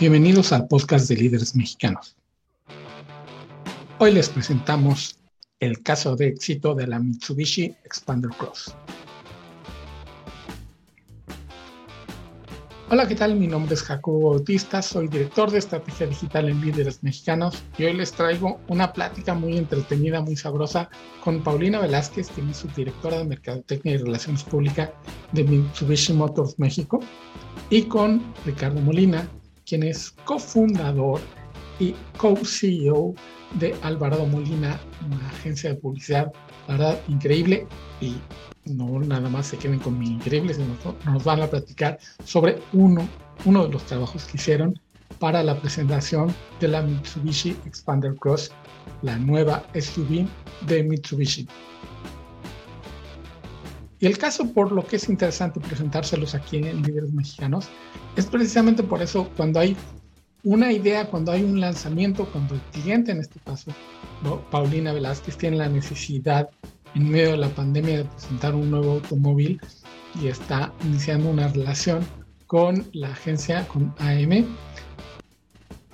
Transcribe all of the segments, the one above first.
Bienvenidos al podcast de líderes mexicanos. Hoy les presentamos el caso de éxito de la Mitsubishi Expander Cross. Hola, ¿qué tal? Mi nombre es Jacobo Bautista, soy director de estrategia digital en Líderes Mexicanos y hoy les traigo una plática muy entretenida, muy sabrosa con Paulina Velázquez, quien es subdirectora de Mercadotecnia y Relaciones Públicas de Mitsubishi Motors México, y con Ricardo Molina, quien es cofundador y co-CEO de Alvarado Molina, una agencia de publicidad, la verdad, increíble. Y no nada más se queden con mi increíble, sino nos van a platicar sobre uno, uno de los trabajos que hicieron para la presentación de la Mitsubishi Expander Cross, la nueva SUV de Mitsubishi. Y el caso por lo que es interesante presentárselos aquí en Líderes Mexicanos es precisamente por eso cuando hay una idea, cuando hay un lanzamiento, cuando el cliente en este caso, Paulina Velázquez, tiene la necesidad en medio de la pandemia de presentar un nuevo automóvil y está iniciando una relación con la agencia, con AM,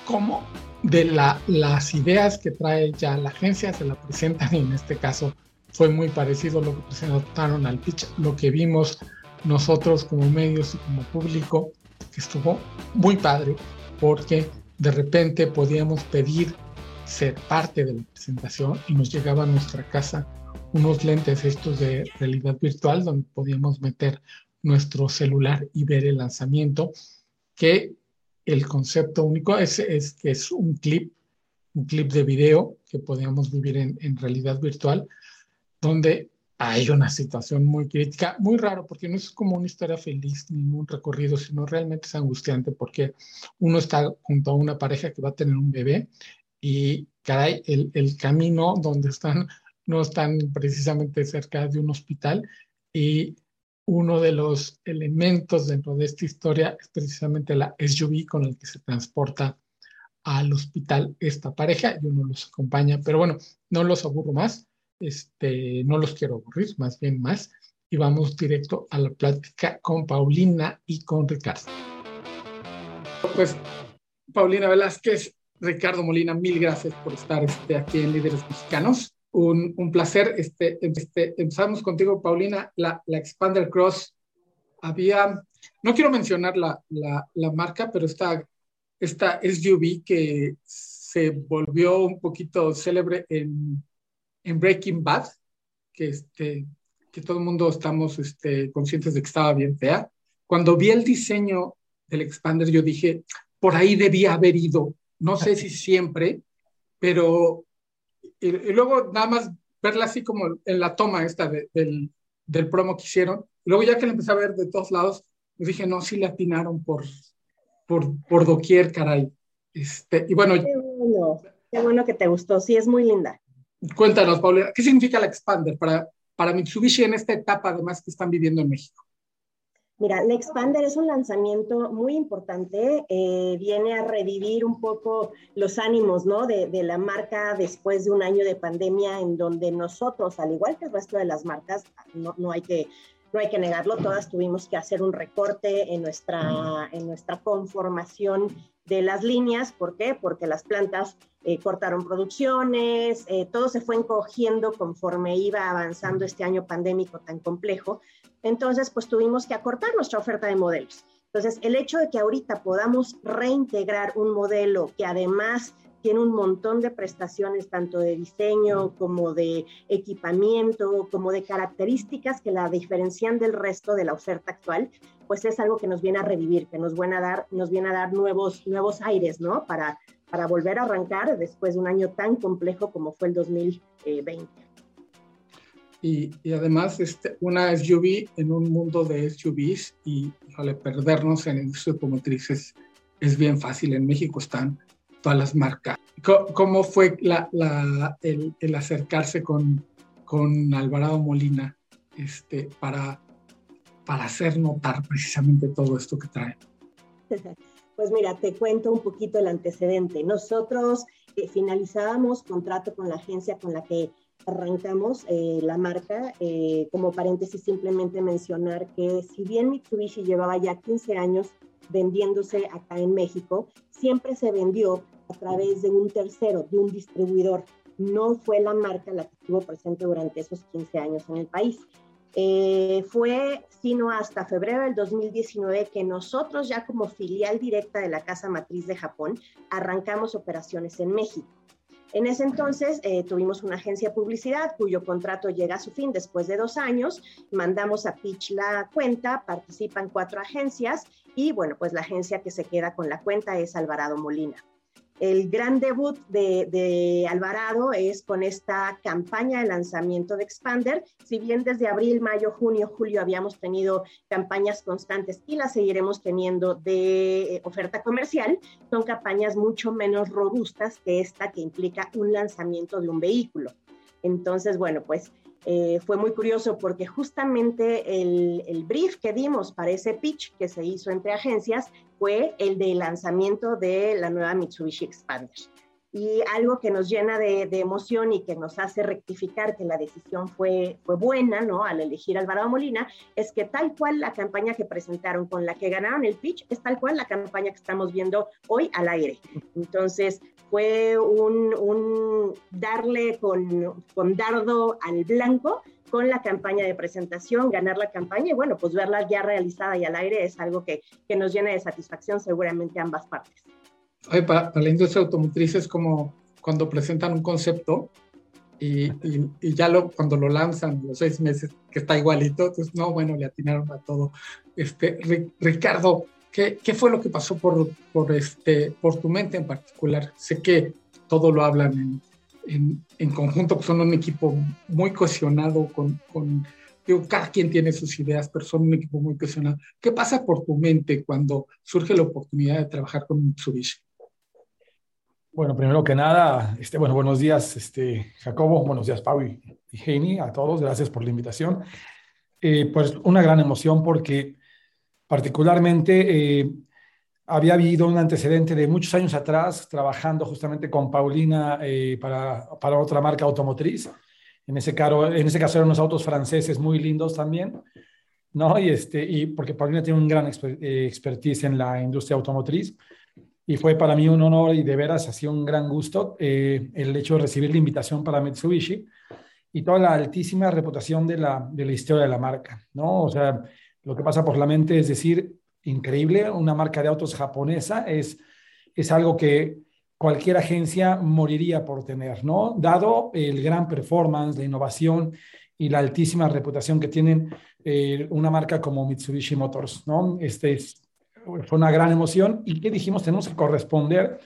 como de las ideas que trae ya la agencia se la presentan y en este caso fue muy parecido lo que presentaron al pitch, lo que vimos nosotros como medios y como público, que estuvo muy padre, porque de repente podíamos pedir ser parte de la presentación y nos llegaba a nuestra casa unos lentes estos de realidad virtual donde podíamos meter nuestro celular y ver el lanzamiento, que el concepto único es, es que es un clip, un clip de video que podíamos vivir en realidad virtual, donde hay una situación muy crítica, muy raro, porque no es como una historia feliz ni un recorrido, sino realmente es angustiante porque uno está junto a una pareja que va a tener un bebé y, caray, el, el camino donde están no están precisamente cerca de un hospital y uno de los elementos dentro de esta historia es precisamente la SUV con el que se transporta al hospital esta pareja y uno los acompaña, pero bueno, no los aburro más este, no los quiero aburrir, más bien más, y vamos directo a la plática con Paulina y con Ricardo. Pues, Paulina Velázquez, Ricardo Molina, mil gracias por estar este, aquí en Líderes Mexicanos. Un, un placer. Este, este, empezamos contigo, Paulina. La, la, Expander Cross había, no quiero mencionar la, la, la marca, pero esta, esta SUV que se volvió un poquito célebre en en Breaking Bad, que, este, que todo el mundo estamos este, conscientes de que estaba bien fea. Cuando vi el diseño del Expander, yo dije, por ahí debía haber ido. No sé si siempre, pero y, luego nada más verla así como en la toma esta del, del promo que hicieron. luego ya que la empecé a ver de todos lados, me dije, no, sí le atinaron por, por, por doquier, caray. Este, y bueno, qué bueno, qué bueno que te gustó, sí, es muy linda. Cuéntanos, Paulina, ¿qué significa la Expander para, para Mitsubishi en esta etapa además que están viviendo en México? Mira, la Expander es un lanzamiento muy importante, eh, viene a revivir un poco los ánimos ¿no? de, de, la marca después de un año de pandemia en donde nosotros, al igual que el resto de las marcas, no, no hay que no hay que negarlo, todas tuvimos que hacer un recorte en nuestra, en nuestra conformación de las líneas. ¿Por qué? Porque las plantas eh, cortaron producciones, eh, todo se fue encogiendo conforme iba avanzando este año pandémico tan complejo. Entonces, pues tuvimos que acortar nuestra oferta de modelos. Entonces, el hecho de que ahorita podamos reintegrar un modelo que además tiene un montón de prestaciones, tanto de diseño como de equipamiento, como de características que la diferencian del resto de la oferta actual, pues es algo que nos viene a revivir, que nos viene a dar, nos viene a dar nuevos, nuevos aires, ¿no? Para, para volver a arrancar después de un año tan complejo como fue el 2020. Y, y, además este, una SUV en un mundo de SUVs y vale, perdernos en el industria automotriz es, es bien fácil. En México están todas las marcas. ¿Cómo fue la, la, el, el, acercarse con, con Alvarado Molina este, para, para hacer notar precisamente todo esto que trae? Pues mira, te cuento un poquito el antecedente. Nosotros eh, finalizábamos contrato con la agencia con la que arrancamos eh, la marca. Eh, como paréntesis, simplemente mencionar que si bien Mitsubishi llevaba ya 15 años vendiéndose acá en México, siempre se vendió a través de un tercero, de un distribuidor. No fue la marca la que estuvo presente durante esos 15 años en el país. Eh, fue sino hasta febrero del 2019 que nosotros ya como filial directa de la casa matriz de Japón arrancamos operaciones en México. En ese entonces eh, tuvimos una agencia de publicidad cuyo contrato llega a su fin después de dos años. Mandamos a Pitch la cuenta, participan cuatro agencias y bueno, pues la agencia que se queda con la cuenta es Alvarado Molina. El gran debut de, Alvarado es con esta campaña de lanzamiento de Expander. Si bien desde abril, mayo, junio, julio habíamos tenido campañas constantes y las seguiremos teniendo de eh, oferta comercial, son campañas mucho menos robustas que esta que implica un lanzamiento de un vehículo. Entonces, bueno, pues eh, fue muy curioso porque justamente el, brief que dimos para ese pitch que se hizo entre agencias fue el de lanzamiento de la nueva Mitsubishi Expander. Y algo que nos llena de, emoción y que nos hace rectificar que la decisión fue, fue buena, ¿no? Al elegir Alvarado Molina, es que tal cual la campaña que presentaron con la que ganaron el pitch es tal cual la campaña que estamos viendo hoy al aire. Entonces, fue un, darle con, con dardo al blanco con la campaña de presentación, ganar la campaña y bueno, pues verla ya realizada y al aire es algo que, que nos llena de satisfacción seguramente ambas partes. Para, la industria automotriz es como cuando presentan un concepto y, y, ya lo, cuando lo lanzan los seis meses, que está igualito, entonces no, bueno, le atinaron a todo. Este, Ricardo, ¿Qué, ¿Qué, fue lo que pasó por, por, este, por tu mente en particular? Sé que todo lo hablan en, en, conjunto, que son un equipo muy cohesionado, con, con digo, cada quien tiene sus ideas, pero son un equipo muy cohesionado. ¿Qué pasa por tu mente cuando surge la oportunidad de trabajar con Mitsubishi? Bueno, primero que nada, este, bueno, buenos días, este, Jacobo, buenos días, Pau y, Heini, a todos, gracias por la invitación. Eh, pues una gran emoción porque Particularmente, eh, había habido un antecedente de muchos años atrás trabajando justamente con Paulina eh, para, para, otra marca automotriz. En ese, caso, en ese caso eran unos autos franceses muy lindos también, ¿no? Y, este, y porque Paulina tiene un gran eh, expertise en la industria automotriz. Y fue para mí un honor y de veras sido un gran gusto el hecho de recibir la invitación para Mitsubishi y toda la altísima reputación de la, de la historia de la marca, ¿no? O sea, lo que pasa por la mente es decir, increíble, una marca de autos japonesa es, es algo que cualquier agencia moriría por tener, ¿no? Dado el gran performance, la innovación y la altísima reputación que tienen eh, una marca como Mitsubishi Motors, ¿no? Este fue una gran emoción y ¿qué dijimos? Tenemos que corresponder,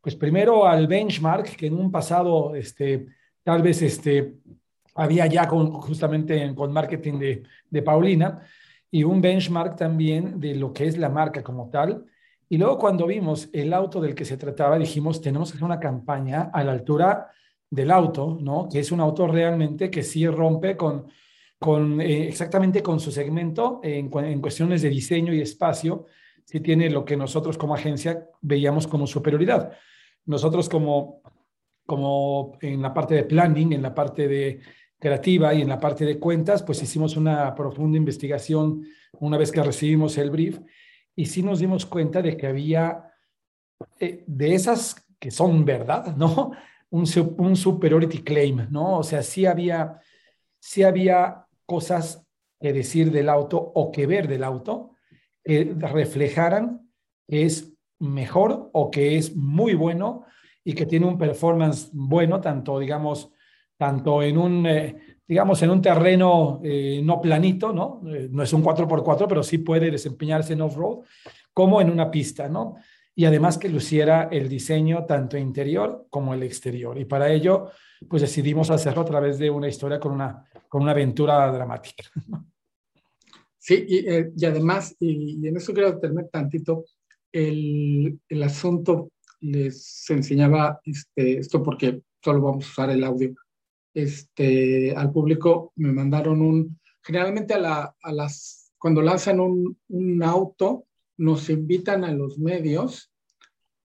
pues primero al benchmark que en un pasado, este, tal vez este, había ya con, justamente con marketing de, de Paulina, y un benchmark también de lo que es la marca como tal. Y luego cuando vimos el auto del que se trataba, dijimos, tenemos que hacer una campaña a la altura del auto, ¿no? Que es un auto realmente que sí rompe con, con eh, exactamente con su segmento en, en, cuestiones de diseño y espacio, sí tiene lo que nosotros como agencia veíamos como superioridad. Nosotros como, como en la parte de planning, en la parte de creativa y en la parte de cuentas, pues hicimos una profunda investigación una vez que recibimos el brief y sí nos dimos cuenta de que había eh, de esas que son verdad, ¿no? Un, un superiority claim, ¿no? O sea, sí había, sí había cosas que decir del auto o que ver del auto reflejaran que es mejor o que es muy bueno y que tiene un performance bueno, tanto, digamos, tanto en un, eh, digamos, en un terreno eh, no planito, ¿no? Eh, no es un 4x4, pero sí puede desempeñarse en off-road, como en una pista, ¿no? Y además que luciera el diseño tanto interior como el exterior. Y para ello, pues decidimos hacerlo a través de una historia con una, con una aventura dramática. Sí, y, además, y, en eso quiero terminar tantito, el, el asunto les enseñaba este, esto porque solo vamos a usar el audio este, al público me mandaron un, generalmente a, la, a las, cuando lanzan un, un, auto, nos invitan a los medios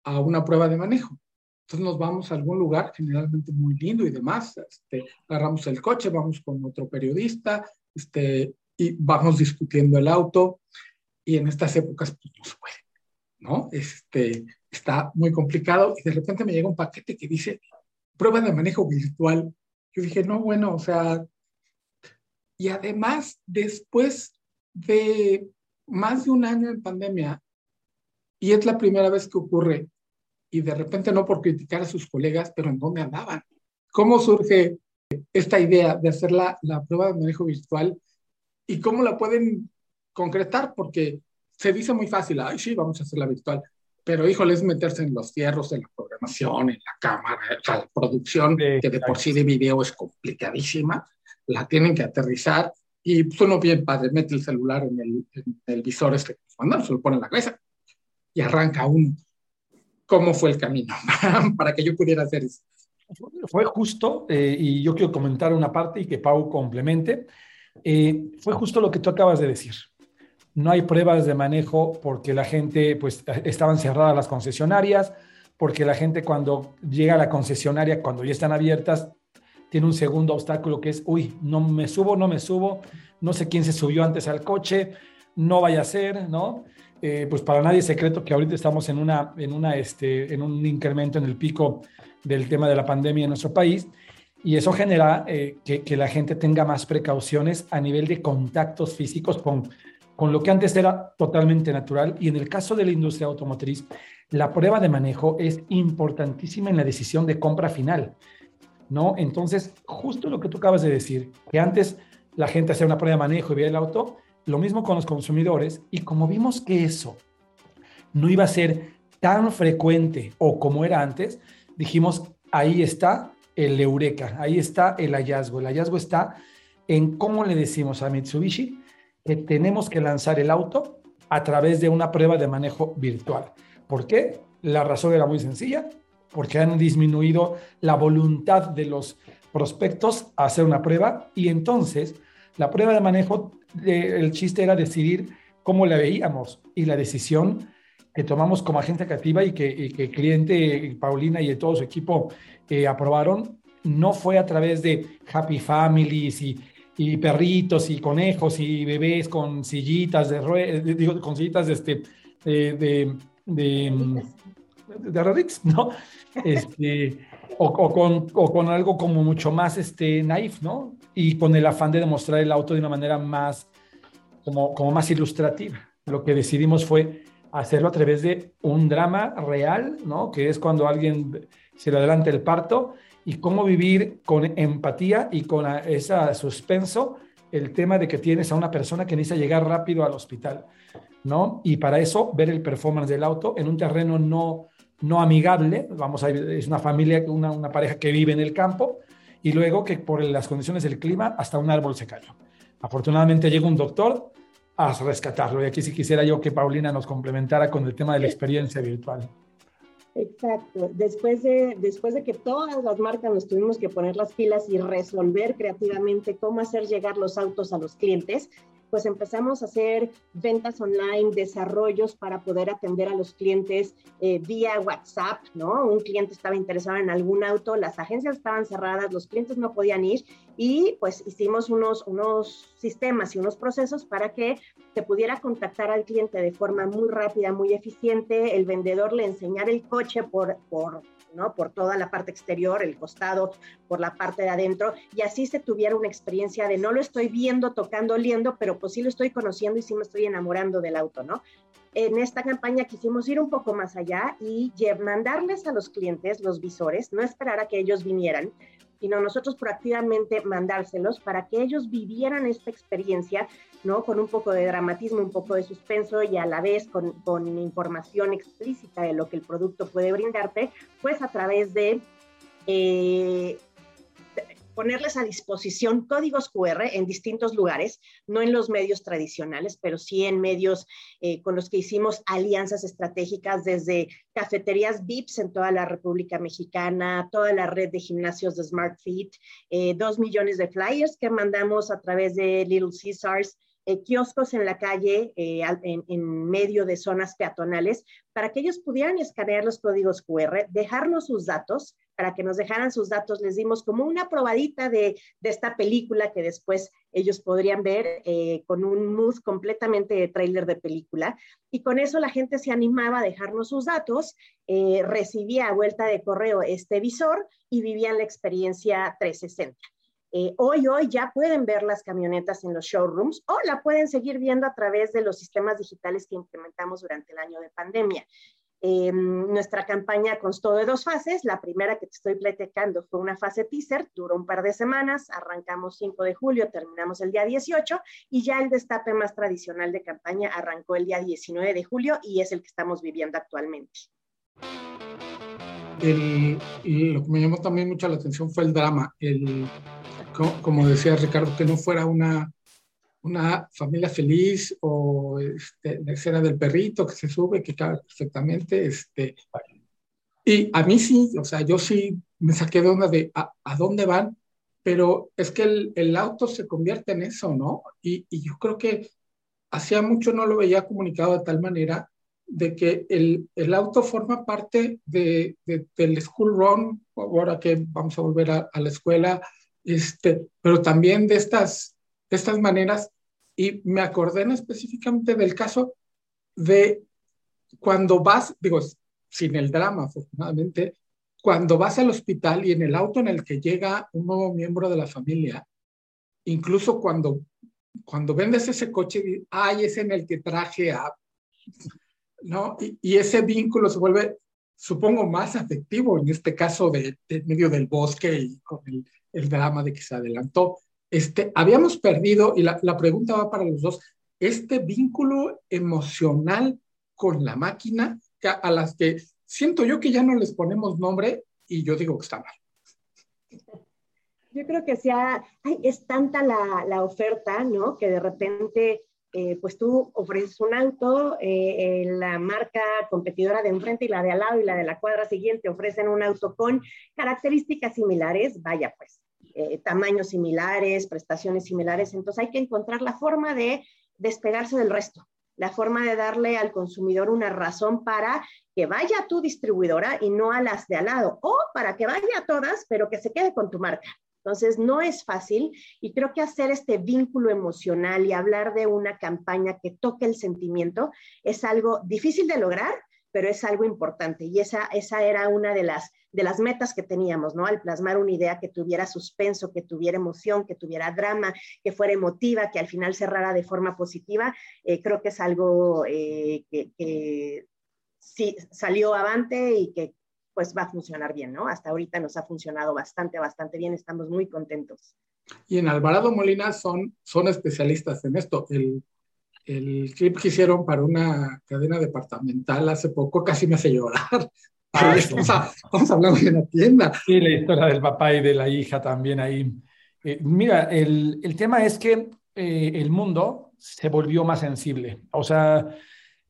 a una prueba de manejo. Entonces nos vamos a algún lugar, generalmente muy lindo y demás, este, agarramos el coche, vamos con otro periodista, este, y vamos discutiendo el auto. y en estas épocas pues no se puede, ¿no? Este, está muy complicado y de repente me llega un paquete que dice prueba de manejo virtual. Yo dije, no, bueno, o sea, y además después de más de un año en pandemia, y es la primera vez que ocurre, y de repente no por criticar a sus colegas, pero ¿en dónde andaban? ¿Cómo surge esta idea de hacer la, la prueba de manejo virtual y cómo la pueden concretar? Porque se dice muy fácil, ay, sí, vamos a hacerla virtual, pero híjole, es meterse en los fierros, en la programación, en la cámara, o sea, la producción, que de por sí de video es complicadísima, la tienen que aterrizar y pues uno bien padre, mete el celular en el, en el visor este que nos se lo pone en la cabeza y arranca un cómo fue el camino para que yo pudiera hacer eso. Fue justo, eh, y yo quiero comentar una parte y que Pau complemente, eh, fue justo lo que tú acabas de decir. No hay pruebas de manejo porque la gente, pues estaban cerradas las concesionarias, porque la gente cuando llega a la concesionaria, cuando ya están abiertas, tiene un segundo obstáculo que es, uy, no me subo, no me subo, no sé quién se subió antes al coche, no vaya a ser, ¿no? Eh, pues para nadie es secreto que ahorita estamos en, una, en, una, este, en un incremento en el pico del tema de la pandemia en nuestro país y eso genera eh, que, que, la gente tenga más precauciones a nivel de contactos físicos con, con lo que antes era totalmente natural y en el caso de la industria automotriz, la prueba de manejo es importantísima en la decisión de compra final. ¿no? Entonces, justo lo que tú acabas de decir, que antes la gente hacía una prueba de manejo y veía el auto, lo mismo con los consumidores, y como vimos que eso no iba a ser tan frecuente o como era antes, dijimos, ahí está el eureka, ahí está el hallazgo. El hallazgo está en cómo le decimos a Mitsubishi que tenemos que lanzar el auto a través de una prueba de manejo virtual. ¿Por qué? La razón era muy sencilla, porque han disminuido la voluntad de los prospectos a hacer una prueba y entonces la prueba de manejo, el chiste era decidir cómo la veíamos y la decisión que tomamos como agencia creativa y que, el cliente Paulina y todo su equipo eh, aprobaron, no fue a través de happy families y, y, perritos y conejos y bebés con sillitas de digo, con sillitas de este de, de, de, de ¿no? Este, o, con, o, con, algo como mucho más este, naif, ¿no? Y con el afán de demostrar el auto de una manera más, como, como más ilustrativa. Lo que decidimos fue hacerlo a través de un drama real, ¿no? Que es cuando alguien se le adelanta el parto y cómo vivir con empatía y con ese suspenso el tema de que tienes a una persona que necesita llegar rápido al hospital, ¿no? Y para eso ver el performance del auto en un terreno no no amigable, vamos a es una familia, una, una pareja que vive en el campo, y luego que por las condiciones del clima hasta un árbol se cayó. Afortunadamente llega un doctor a rescatarlo. Y aquí sí quisiera yo que Paulina nos complementara con el tema de la experiencia virtual. Exacto. Después de, después de que todas las marcas nos tuvimos que poner las pilas y resolver creativamente cómo hacer llegar los autos a los clientes, pues empezamos a hacer ventas online, desarrollos para poder atender a los clientes eh, vía WhatsApp, ¿no? Un cliente estaba interesado en algún auto, las agencias estaban cerradas, los clientes no podían ir y pues hicimos unos, unos sistemas y unos procesos para que se pudiera contactar al cliente de forma muy rápida, muy eficiente, el vendedor le enseñara el coche por, por ¿no? Por toda la parte exterior, el costado, por la parte de adentro, y así se tuviera una experiencia de no lo estoy viendo, tocando, oliendo, pero pues sí lo estoy conociendo y sí me estoy enamorando del auto, ¿no? En esta campaña quisimos ir un poco más allá y mandarles a los clientes los visores, no esperar a que ellos vinieran, sino nosotros proactivamente mandárselos para que ellos vivieran esta experiencia, ¿no? Con un poco de dramatismo, un poco de suspenso y a la vez con, con información explícita de lo que el producto puede brindarte, pues a través de eh, ponerles a disposición códigos QR en distintos lugares, no en los medios tradicionales, pero sí en medios eh, con los que hicimos alianzas estratégicas desde cafeterías VIPs en toda la República Mexicana, toda la red de gimnasios de Smart Fit, eh, dos millones de flyers que mandamos a través de Little Caesars, eh, kioscos en la calle, eh, en, medio de zonas peatonales, para que ellos pudieran escanear los códigos QR, dejarnos sus datos, para que nos dejaran sus datos. Les dimos como una probadita de, esta película que después ellos podrían ver eh, con un mood completamente de trailer de película. Y con eso la gente se animaba a dejarnos sus datos, recibía a vuelta de correo este visor y vivían la experiencia 360. Eh, hoy, hoy ya pueden ver las camionetas en los showrooms o la pueden seguir viendo a través de los sistemas digitales que implementamos durante el año de pandemia. Em, nuestra campaña constó de dos fases. La primera que te estoy platicando fue una fase teaser, duró un par de semanas, arrancamos 5 de julio, terminamos el día 18 y ya el destape más tradicional de campaña arrancó el día 19 de julio y es el que estamos viviendo actualmente. lo que me llamó también mucho la atención fue el drama, el, como decía Ricardo, que no fuera una, una familia feliz o este, la escena del perrito que se sube, que cabe perfectamente. Este, y a mí sí, o sea, yo sí me saqué de onda de a, dónde van, pero es que el, el, auto se convierte en eso, ¿no? Y, y, yo creo que hacía mucho no lo veía comunicado de tal manera de que el, el auto forma parte de, del school run, ahora que vamos a volver a, a la escuela, este, pero también de estas, de estas maneras. Y me acordé específicamente del caso de cuando vas, digo, sin el drama, afortunadamente, cuando vas al hospital y en el auto en el que llega un nuevo miembro de la familia, incluso cuando, cuando vendes ese coche, ay, es en el que traje a... ¿no? Y, y, ese vínculo se vuelve, supongo, más afectivo en este caso de, de medio del bosque y con el, el drama de que se adelantó. Este, habíamos perdido, y la, la pregunta va para los dos, este vínculo emocional con la máquina a las que siento yo que ya no les ponemos nombre y yo digo que está mal. Yo creo que sea, es tanta la, la, oferta, ¿no? Que de repente, eh, pues tú ofreces un auto, eh, la marca competidora de enfrente y la de al lado y la de la cuadra siguiente ofrecen un auto con características similares, vaya pues, eh, tamaños similares, prestaciones similares. Entonces hay que encontrar la forma de despegarse del resto, la forma de darle al consumidor una razón para que vaya a tu distribuidora y no a las de al lado, o para que vaya a todas, pero que se quede con tu marca. Entonces, no es fácil y creo que hacer este vínculo emocional y hablar de una campaña que toque el sentimiento es algo difícil de lograr, pero es algo importante y esa, esa era una de las, de las metas que teníamos, ¿no? Al plasmar una idea que tuviera suspenso, que tuviera emoción, que tuviera drama, que fuera emotiva, que al final cerrara de forma positiva, eh, creo que es algo eh, que, sí salió avante y que pues va a funcionar bien, ¿no? Hasta ahorita nos ha funcionado bastante, bastante bien, estamos muy contentos. Y en Alvarado Molina son, son especialistas en esto. El, el clip que hicieron para una cadena departamental hace poco casi me hace llorar. Ah, vamos, a, hablar de la tienda. Sí, la historia del papá y de la hija también ahí. Eh, mira, el, el, tema es que eh, el mundo se volvió más sensible. O sea,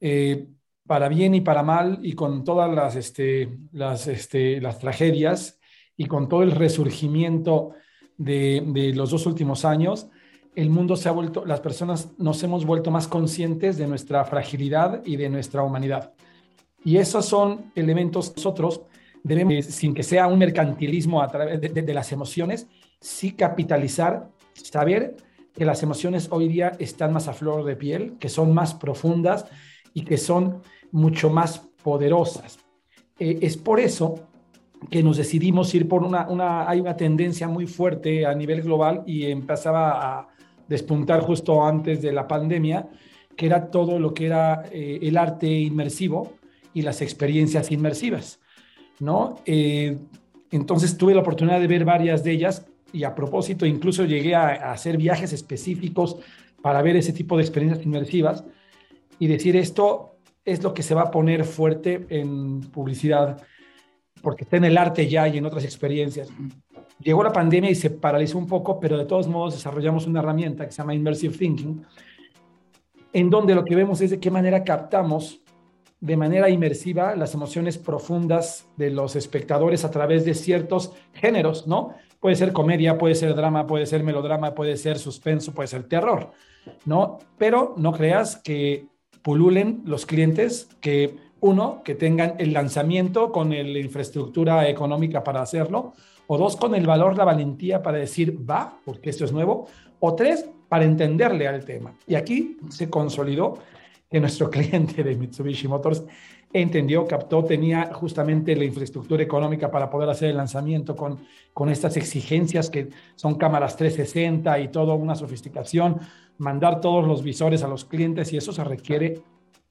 eh, para bien y para mal, y con todas las, este, las, este, las tragedias y con todo el resurgimiento de, de los dos últimos años, el mundo se ha vuelto, las personas nos hemos vuelto más conscientes de nuestra fragilidad y de nuestra humanidad. Y esos son elementos nosotros debemos, sin que sea un mercantilismo a través de, las emociones, sí capitalizar, saber que las emociones hoy día están más a flor de piel, que son más profundas y que son mucho más poderosas. Eh, es por eso que nos decidimos ir por una, una, hay una tendencia muy fuerte a nivel global y empezaba a, despuntar justo antes de la pandemia, que era todo lo que era eh, el arte inmersivo y las experiencias inmersivas, ¿no? Eh, entonces tuve la oportunidad de ver varias de ellas y a propósito incluso llegué a, hacer viajes específicos para ver ese tipo de experiencias inmersivas y decir esto es lo que se va a poner fuerte en publicidad porque está en el arte ya y en otras experiencias llegó la pandemia y se paralizó un poco, pero de todos modos desarrollamos una herramienta que se llama Immersive Thinking, en donde lo que vemos es de qué manera captamos de manera inmersiva las emociones profundas de los espectadores a través de ciertos géneros, ¿no? Puede ser comedia, puede ser drama, puede ser melodrama, puede ser suspenso, puede ser terror, ¿no? Pero no creas que pululen los clientes que, uno, que tengan el lanzamiento con la infraestructura económica para hacerlo, o dos, con el valor, la valentía para decir, va, porque esto es nuevo, o tres, para entenderle al tema. Y aquí se consolidó que nuestro cliente de Mitsubishi Motors entendió, captó, tenía justamente la infraestructura económica para poder hacer el lanzamiento con, con estas exigencias que son cámaras 360 y toda una sofisticación, mandar todos los visores a los clientes y eso se requiere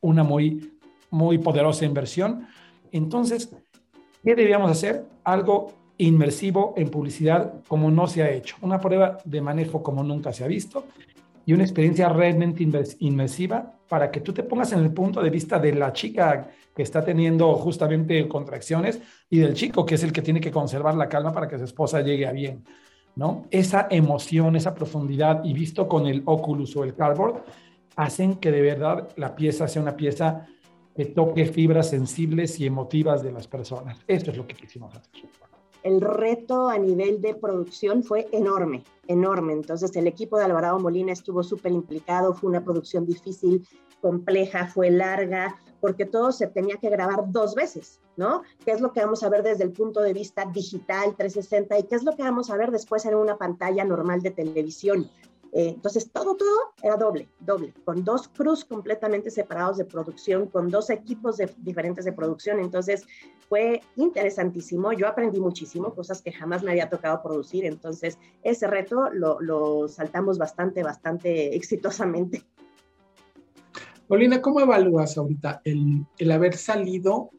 una muy, muy poderosa inversión. Entonces, ¿qué debíamos hacer? Algo inmersivo en publicidad como no se ha hecho, una prueba de manejo como nunca se ha visto y una experiencia realmente inmersiva para que tú te pongas en el punto de vista de la chica que está teniendo justamente contracciones y del chico que es el que tiene que conservar la calma para que su esposa llegue a bien, ¿no? Esa emoción, esa profundidad y visto con el Oculus o el Cardboard hacen que de verdad la pieza sea una pieza que toque fibras sensibles y emotivas de las personas. Esto es lo que quisimos hacer el reto a nivel de producción fue enorme, enorme. Entonces el equipo de Alvarado Molina estuvo súper implicado, fue una producción difícil, compleja, fue larga, porque todo se tenía que grabar dos veces, ¿no? ¿Qué es lo que vamos a ver desde el punto de vista digital 360 y qué es lo que vamos a ver después en una pantalla normal de televisión? Eh, entonces, todo, todo era doble, doble, con dos crews completamente separados de producción, con dos equipos diferentes de producción. Entonces, fue interesantísimo. Yo aprendí muchísimo, cosas que jamás me había tocado producir. Entonces, ese reto lo, saltamos bastante, bastante exitosamente. Paulina, ¿cómo evalúas ahorita el, el haber salido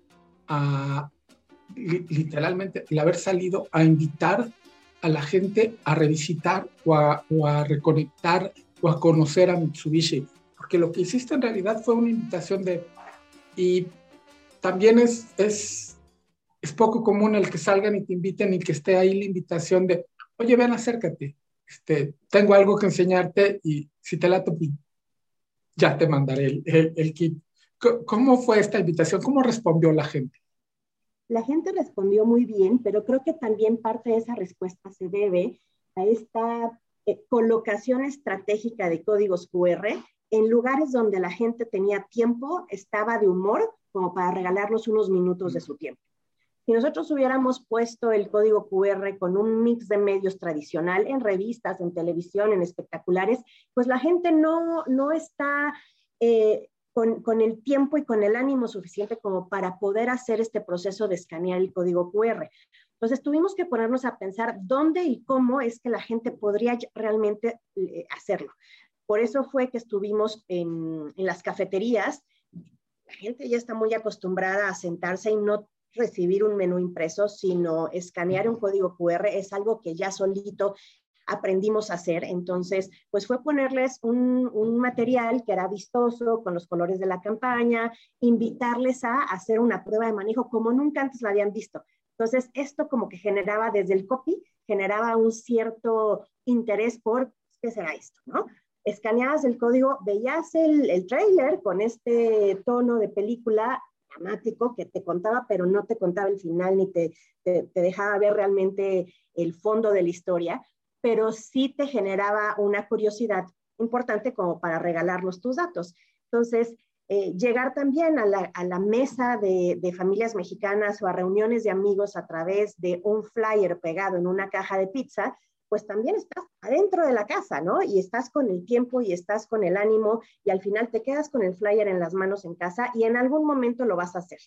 a, literalmente, el haber salido a invitar a la gente a revisitar o a, reconectar o a conocer a Mitsubishi, porque lo que hiciste en realidad fue una invitación de, y también es, es, es poco común el que salgan y te inviten y que esté ahí la invitación de, oye, ven, acércate, este, tengo algo que enseñarte y si te la pues, ya te mandaré el, el kit. ¿Cómo fue esta invitación? ¿Cómo respondió la gente? La gente respondió muy bien, pero creo que también parte de esa respuesta se debe a esta eh, colocación estratégica de códigos QR en lugares donde la gente tenía tiempo, estaba de humor, como para regalarnos unos minutos de su tiempo. Si nosotros hubiéramos puesto el código QR con un mix de medios tradicional en revistas, en televisión, en espectaculares, pues la gente no, no está eh, con, el tiempo y con el ánimo suficiente como para poder hacer este proceso de escanear el código QR. Entonces tuvimos que ponernos a pensar dónde y cómo es que la gente podría realmente eh, hacerlo. Por eso fue que estuvimos en, en las cafeterías. La gente ya está muy acostumbrada a sentarse y no recibir un menú impreso, sino escanear un código QR es algo que ya solito aprendimos a hacer. Entonces, pues fue ponerles un, material que era vistoso, con los colores de la campaña, invitarles a hacer una prueba de manejo como nunca antes la habían visto. Entonces, esto como que generaba desde el copy, generaba un cierto interés por, ¿qué será esto? ¿no? Escaneabas el código, veías el, el trailer con este tono de película dramático que te contaba, pero no te contaba el final ni te, te, te, dejaba ver realmente el fondo de la historia pero sí te generaba una curiosidad importante como para regalarnos tus datos. Entonces, eh, llegar también a la, mesa de, de, familias mexicanas o a reuniones de amigos a través de un flyer pegado en una caja de pizza, pues también estás adentro de la casa, ¿no? Y estás con el tiempo y estás con el ánimo y al final te quedas con el flyer en las manos en casa y en algún momento lo vas a hacer.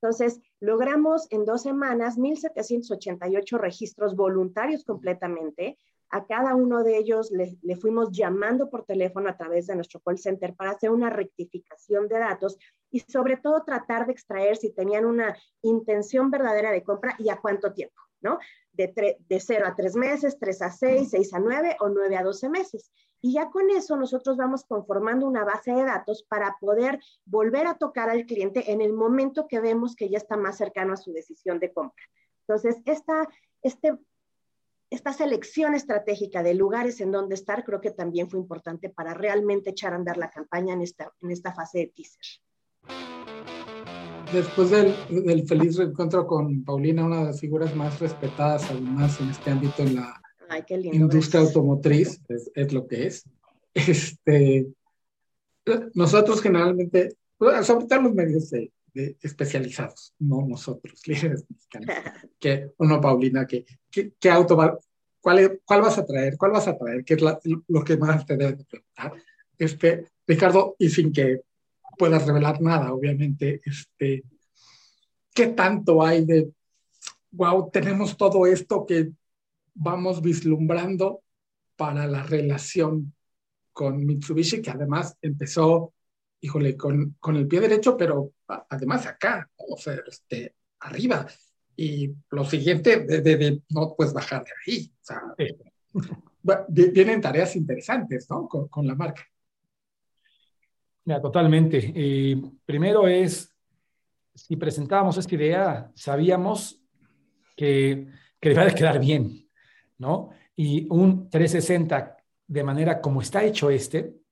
Entonces, logramos en dos semanas 1.788 registros voluntarios completamente, a cada uno de ellos le, fuimos llamando por teléfono a través de nuestro call center para hacer una rectificación de datos y sobre todo tratar de extraer si tenían una intención verdadera de compra y a cuánto tiempo, ¿no? De, de 0 a 3 meses, 3 a 6, 6 a 9 o 9 a 12 meses. Y ya con eso nosotros vamos conformando una base de datos para poder volver a tocar al cliente en el momento que vemos que ya está más cercano a su decisión de compra. Entonces, esta, este esta selección estratégica de lugares en donde estar creo que también fue importante para realmente echar a andar la campaña en esta, en esta fase de teaser. Después del, del feliz reencuentro con Paulina, una de las figuras más respetadas además en este ámbito en la industria automotriz, es, es, lo que es. este, nosotros generalmente, sobre todo los medios de, especializados, no nosotros, líderes mexicanos, que uno, Paulina, que, ¿qué auto va, cuál, cuál vas a traer, cuál vas a traer, qué es lo que más te debe preguntar. Este, Ricardo, y sin que puedas revelar nada, obviamente, este, ¿qué tanto hay de, wow, tenemos todo esto que vamos vislumbrando para la relación con Mitsubishi, que además empezó, híjole, con, con el pie derecho, pero además acá, o sea, este, arriba. Y lo siguiente, de, no puedes bajar de ahí. O sea, vienen tareas interesantes, ¿no? Con, con la marca. Mira, totalmente. Eh, primero es, si presentábamos esta idea, sabíamos que, que debía de quedar bien, ¿no? Y un 360 de manera como está hecho este,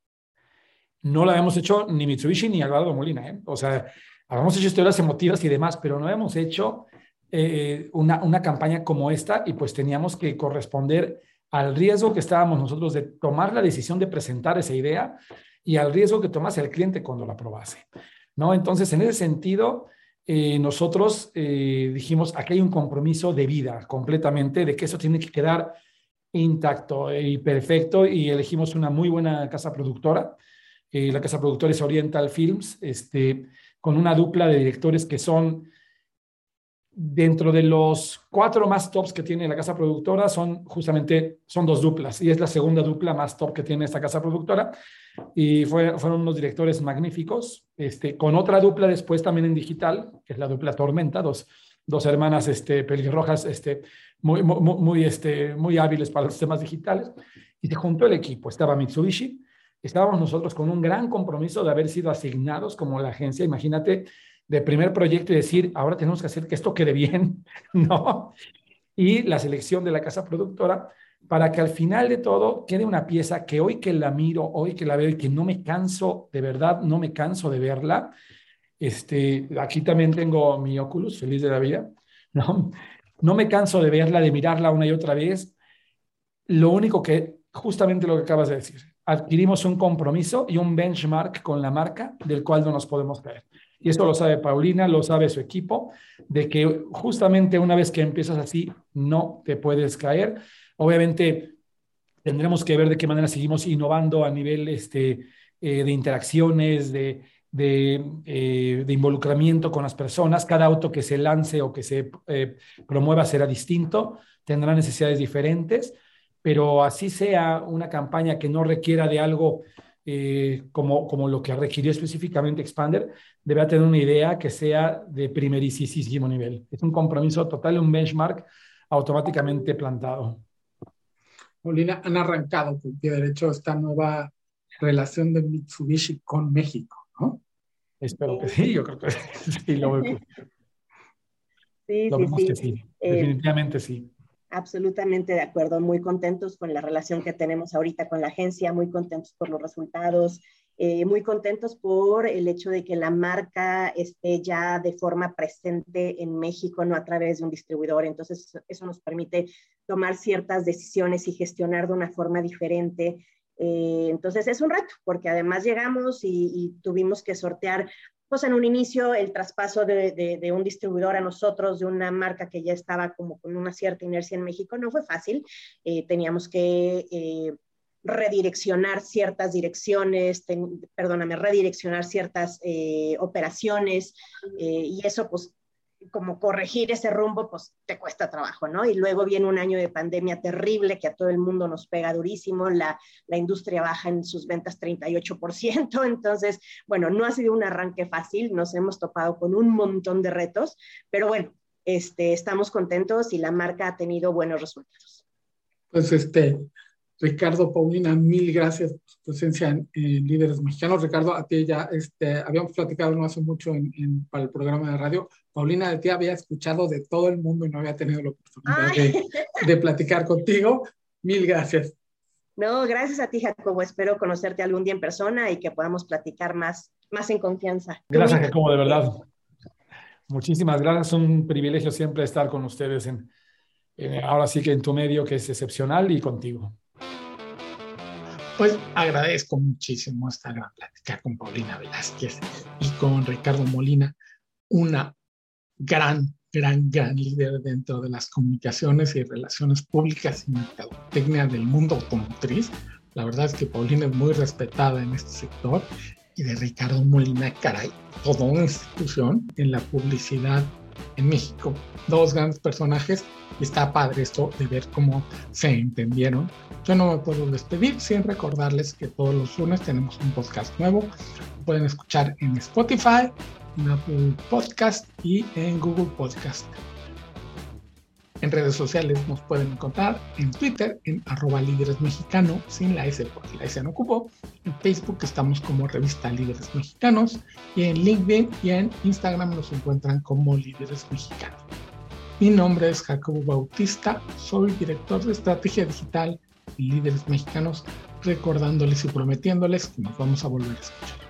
no lo habíamos hecho ni Mitsubishi ni Alvaro Molina, ¿eh? O sea, habíamos hecho historias emotivas y demás, pero no habíamos hecho eh, una, una campaña como esta y pues teníamos que corresponder al riesgo que estábamos nosotros de tomar la decisión de presentar esa idea y al riesgo que tomase el cliente cuando la probase. ¿no? Entonces, en ese sentido, eh, nosotros eh, dijimos, aquí hay un compromiso de vida completamente, de que eso tiene que quedar intacto y perfecto, y elegimos una muy buena casa productora. Eh, la casa productora es Oriental Films, este, con una dupla de directores que son dentro de los cuatro más tops que tiene la casa productora, son justamente, son dos duplas, y es la segunda dupla más top que tiene esta casa productora y fueron unos directores magníficos, este, con otra dupla después también en digital, que es la dupla Tormenta, dos, dos hermanas este, pelirrojas este, muy, muy, este, muy hábiles para los temas digitales, y se juntó el equipo, estaba Mitsubishi, estábamos nosotros con un gran compromiso de haber sido asignados como la agencia, imagínate, de primer proyecto y decir, ahora tenemos que hacer que esto quede bien, ¿no? Y la selección de la casa productora para que al final de todo quede una pieza que hoy que la miro, hoy que la veo y que no me canso, de verdad, no me canso de verla. Este, aquí también tengo mi Oculus, feliz de la vida, ¿no? No me canso de verla, de mirarla una y otra vez. Lo único que, justamente lo que acabas de decir, adquirimos un compromiso y un benchmark con la marca del cual no nos podemos caer. Y eso lo sabe Paulina, lo sabe su equipo, de que justamente una vez que empiezas así, no te puedes caer Obviamente tendremos que ver de qué manera seguimos innovando a nivel este, eh, de interacciones, de, eh, de, involucramiento con las personas. Cada auto que se lance o que se eh, promueva será distinto, tendrá necesidades diferentes, pero así sea una campaña que no requiera de algo como, como lo que requirió específicamente Expander, debe tener una idea que sea de primerísimo nivel. Es un compromiso total, un benchmark automáticamente plantado. Molina, han arrancado con pie derecho esta nueva relación de Mitsubishi con México, ¿no? Espero que sí, yo creo que sí, lo veo. Sí, lo sí, sí. sí. Eh, definitivamente sí. Absolutamente de acuerdo, muy contentos con la relación que tenemos ahorita con la agencia, muy contentos por los resultados, eh, muy contentos por el hecho de que la marca esté ya de forma presente en México, no a través de un distribuidor. Entonces, eso nos permite tomar ciertas decisiones y gestionar de una forma diferente. Eh, entonces, es un reto, porque además llegamos y, tuvimos que sortear pues en un inicio el traspaso de, un distribuidor a nosotros, de una marca que ya estaba como con una cierta inercia en México, no fue fácil. Eh, teníamos que redireccionar ciertas direcciones, perdóname, redireccionar ciertas eh, operaciones eh, y eso pues como corregir ese rumbo pues te cuesta trabajo, ¿no? Y luego viene un año de pandemia terrible que a todo el mundo nos pega durísimo, la, la industria baja en sus ventas 38%, entonces, bueno, no ha sido un arranque fácil, nos hemos topado con un montón de retos, pero bueno, este, estamos contentos y la marca ha tenido buenos resultados. Pues este, Ricardo, Paulina, mil gracias por su presencia en, Líderes Mexicanos. Ricardo, a ti ya este, habíamos platicado no hace mucho en, para el programa de radio. Paulina, de ti había escuchado de todo el mundo y no había tenido la oportunidad de, de, platicar contigo. Mil gracias. No, gracias a ti, Jacobo. Espero conocerte algún día en persona y que podamos platicar más, más en confianza. Gracias, Jacobo, de verdad. Muchísimas gracias. Es un privilegio siempre estar con ustedes en, ahora sí que en tu medio, que es excepcional, y contigo. Pues agradezco muchísimo esta gran plática con Paulina Velázquez y con Ricardo Molina, una gran, gran, gran líder dentro de las comunicaciones y relaciones públicas y mercadotecnia del mundo automotriz. La verdad es que Paulina es muy respetada en este sector y de Ricardo Molina, caray, toda una institución en la publicidad en México. Dos grandes personajes está padre esto de ver cómo se entendieron. Yo no me puedo despedir sin recordarles que todos los lunes tenemos un podcast nuevo. pueden escuchar en Spotify, en Apple Podcast y en Google Podcast. En redes sociales nos pueden encontrar en Twitter en arroba líderes mexicano sin la S porque la S no ocupó. En Facebook estamos como revista Líderes Mexicanos y en LinkedIn y en Instagram nos encuentran como líderes mexicanos. Mi nombre es Jacobo Bautista, soy director de estrategia digital y líderes mexicanos, recordándoles y prometiéndoles que nos vamos a volver a escuchar.